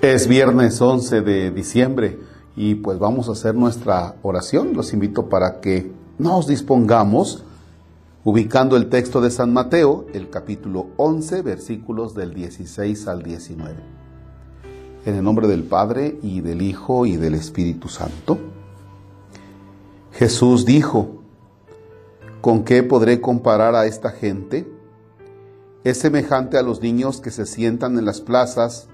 Es viernes 11 de diciembre y pues vamos a hacer nuestra oración. Los invito para que nos dispongamos ubicando el texto de San Mateo, el capítulo 11, versículos del 16 al 19. En el nombre del Padre y del Hijo y del Espíritu Santo. Jesús dijo, ¿con qué podré comparar a esta gente? Es semejante a los niños que se sientan en las plazas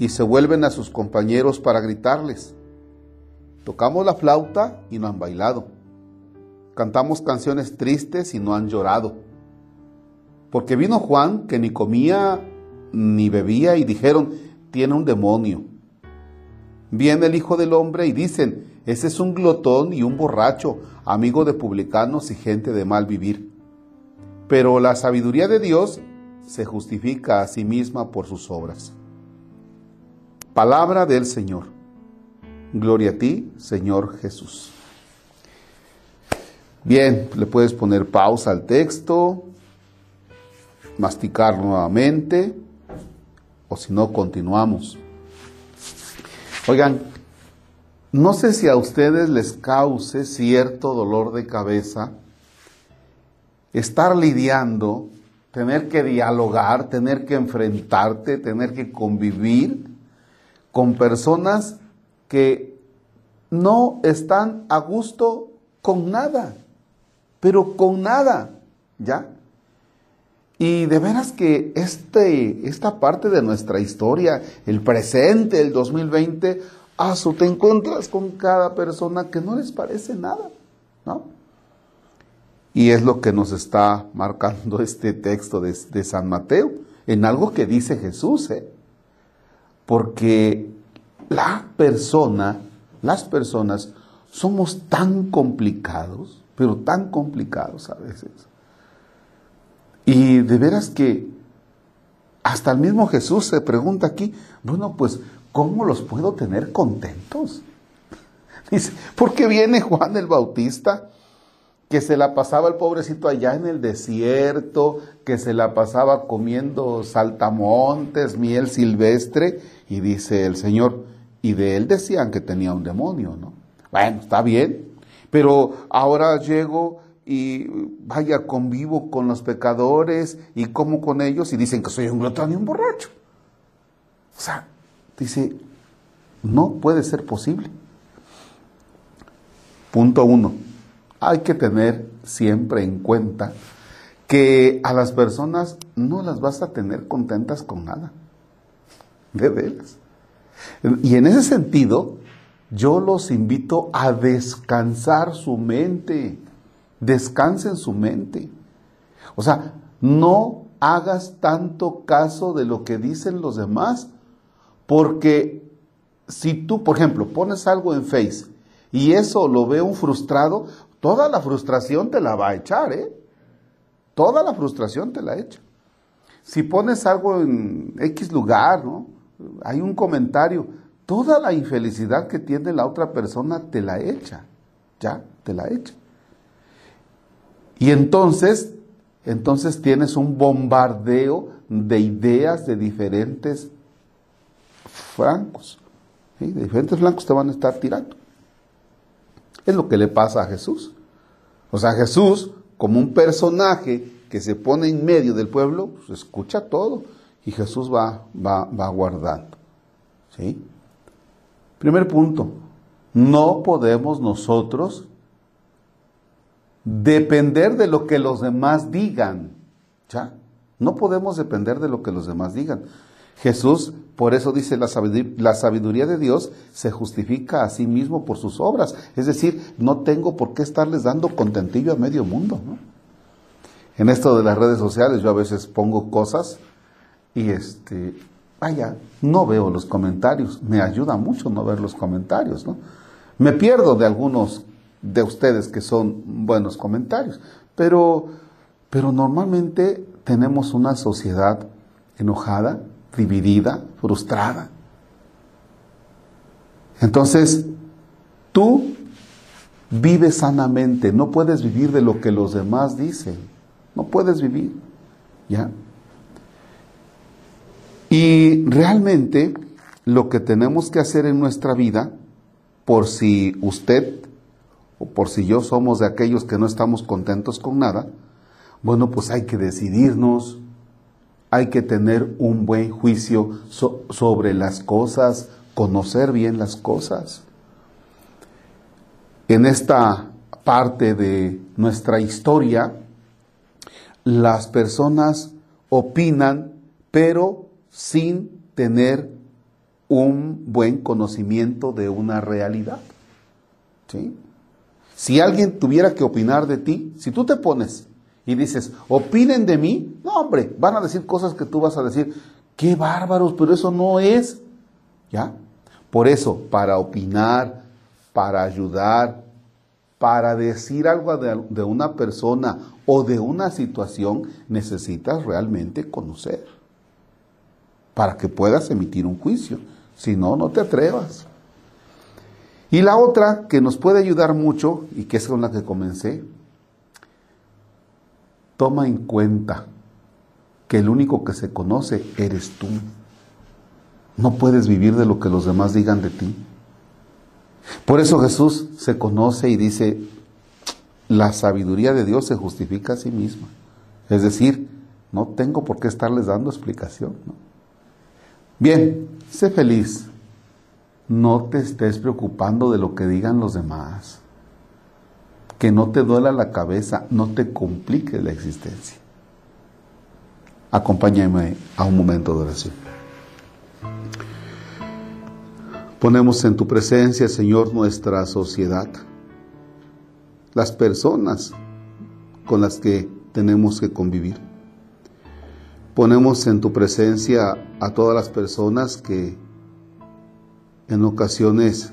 y se vuelven a sus compañeros para gritarles. Tocamos la flauta y no han bailado. Cantamos canciones tristes y no han llorado. Porque vino Juan que ni comía ni bebía y dijeron, tiene un demonio. Viene el Hijo del Hombre y dicen, ese es un glotón y un borracho, amigo de publicanos y gente de mal vivir. Pero la sabiduría de Dios se justifica a sí misma por sus obras. Palabra del Señor. Gloria a ti, Señor Jesús. Bien, le puedes poner pausa al texto, masticar nuevamente, o si no, continuamos. Oigan, no sé si a ustedes les cause cierto dolor de cabeza estar lidiando, tener que dialogar, tener que enfrentarte, tener que convivir con personas que no están a gusto con nada, pero con nada, ¿ya? Y de veras que este, esta parte de nuestra historia, el presente, el 2020, a su te encuentras con cada persona que no les parece nada, ¿no? Y es lo que nos está marcando este texto de, de San Mateo, en algo que dice Jesús, ¿eh? Porque la persona, las personas, somos tan complicados, pero tan complicados a veces. Y de veras que hasta el mismo Jesús se pregunta aquí, bueno, pues, ¿cómo los puedo tener contentos? Dice, ¿por qué viene Juan el Bautista? Que se la pasaba el pobrecito allá en el desierto, que se la pasaba comiendo saltamontes, miel silvestre, y dice el Señor, y de él decían que tenía un demonio, ¿no? Bueno, está bien, pero ahora llego y vaya, convivo con los pecadores y como con ellos y dicen que soy un glotón y un borracho. O sea, dice, no puede ser posible. Punto uno hay que tener siempre en cuenta que a las personas no las vas a tener contentas con nada. De veras. Y en ese sentido, yo los invito a descansar su mente. Descansen su mente. O sea, no hagas tanto caso de lo que dicen los demás, porque si tú, por ejemplo, pones algo en Face y eso lo ve un frustrado, toda la frustración te la va a echar, ¿eh? Toda la frustración te la echa. Si pones algo en X lugar, ¿no? Hay un comentario, toda la infelicidad que tiene la otra persona te la echa, ya, te la echa. Y entonces, entonces tienes un bombardeo de ideas de diferentes francos. De diferentes flancos te van a estar tirando. Es lo que le pasa a Jesús. O sea, Jesús, como un personaje que se pone en medio del pueblo, pues escucha todo y Jesús va, va, va guardando. ¿Sí? Primer punto, no podemos nosotros depender de lo que los demás digan. ¿Ya? No podemos depender de lo que los demás digan. Jesús, por eso dice, la sabiduría, de Dios se justifica a sí mismo por sus obras. Es decir, no tengo por qué estarles dando contentillo a medio mundo. En esto de las redes sociales yo a veces pongo cosas y este, vaya, no veo los comentarios. Me ayuda mucho no ver los comentarios, ¿no? Me pierdo de algunos de ustedes que son buenos comentarios, pero, pero normalmente tenemos una sociedad enojada, dividida, frustrada. Entonces, tú vives sanamente, no puedes vivir de lo que los demás dicen, no puedes vivir, ¿ya? Y realmente lo que tenemos que hacer en nuestra vida, por si usted o por si yo somos de aquellos que no estamos contentos con nada, bueno, pues hay que decidirnos, hay que tener un buen juicio sobre las cosas, conocer bien las cosas. En esta parte de nuestra historia, las personas opinan, pero sin tener un buen conocimiento de una realidad. ¿Sí? Si alguien tuviera que opinar de ti, si tú te pones y dices, opinen de mí, no hombre, van a decir cosas que tú vas a decir, qué bárbaros, pero eso no es. ¿Ya? Por eso, para opinar, para ayudar, para decir algo de, de una persona o de una situación, necesitas realmente conocer para que puedas emitir un juicio. Si no, no te atrevas. Y la otra que nos puede ayudar mucho, y que es con la que comencé, toma en cuenta que el único que se conoce eres tú. No puedes vivir de lo que los demás digan de ti. Por eso Jesús se conoce y dice, la sabiduría de Dios se justifica a sí misma. Es decir, no tengo por qué estarles dando explicación. Bien, sé feliz. No te estés preocupando de lo que digan los demás. Que no te duela la cabeza, no te complique la existencia. Acompáñame a un momento de oración. Ponemos en tu presencia, Señor, nuestra sociedad, las personas con las que tenemos que convivir. Ponemos en tu presencia a todas las personas que en ocasiones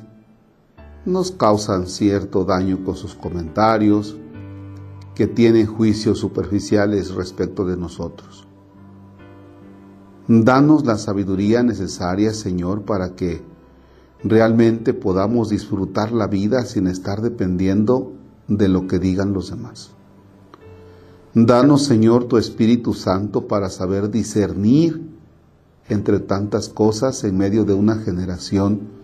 nos causan cierto daño con sus comentarios, que tienen juicios superficiales respecto de nosotros. Danos la sabiduría necesaria, Señor, para que realmente podamos disfrutar la vida sin estar dependiendo de lo que digan los demás. Danos, Señor, tu Espíritu Santo para saber discernir entre tantas cosas en medio de una generación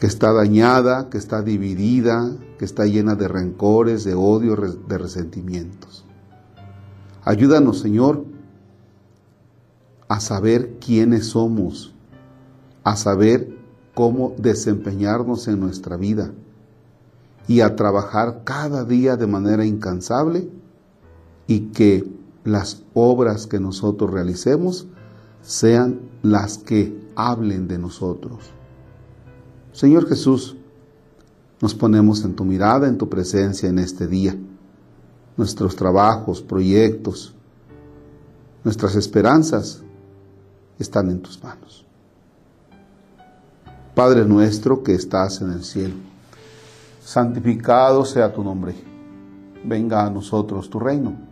que está dañada, que está dividida, que está llena de rencores, de odio, de resentimientos. Ayúdanos, Señor, a saber quiénes somos, a saber cómo desempeñarnos en nuestra vida y a trabajar cada día de manera incansable y que las obras que nosotros realicemos sean las que hablen de nosotros. Señor Jesús, nos ponemos en tu mirada, en tu presencia en este día. Nuestros trabajos, proyectos, nuestras esperanzas están en tus manos. Padre nuestro que estás en el cielo, santificado sea tu nombre. Venga a nosotros tu reino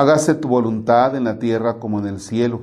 Hágase tu voluntad en la tierra como en el cielo.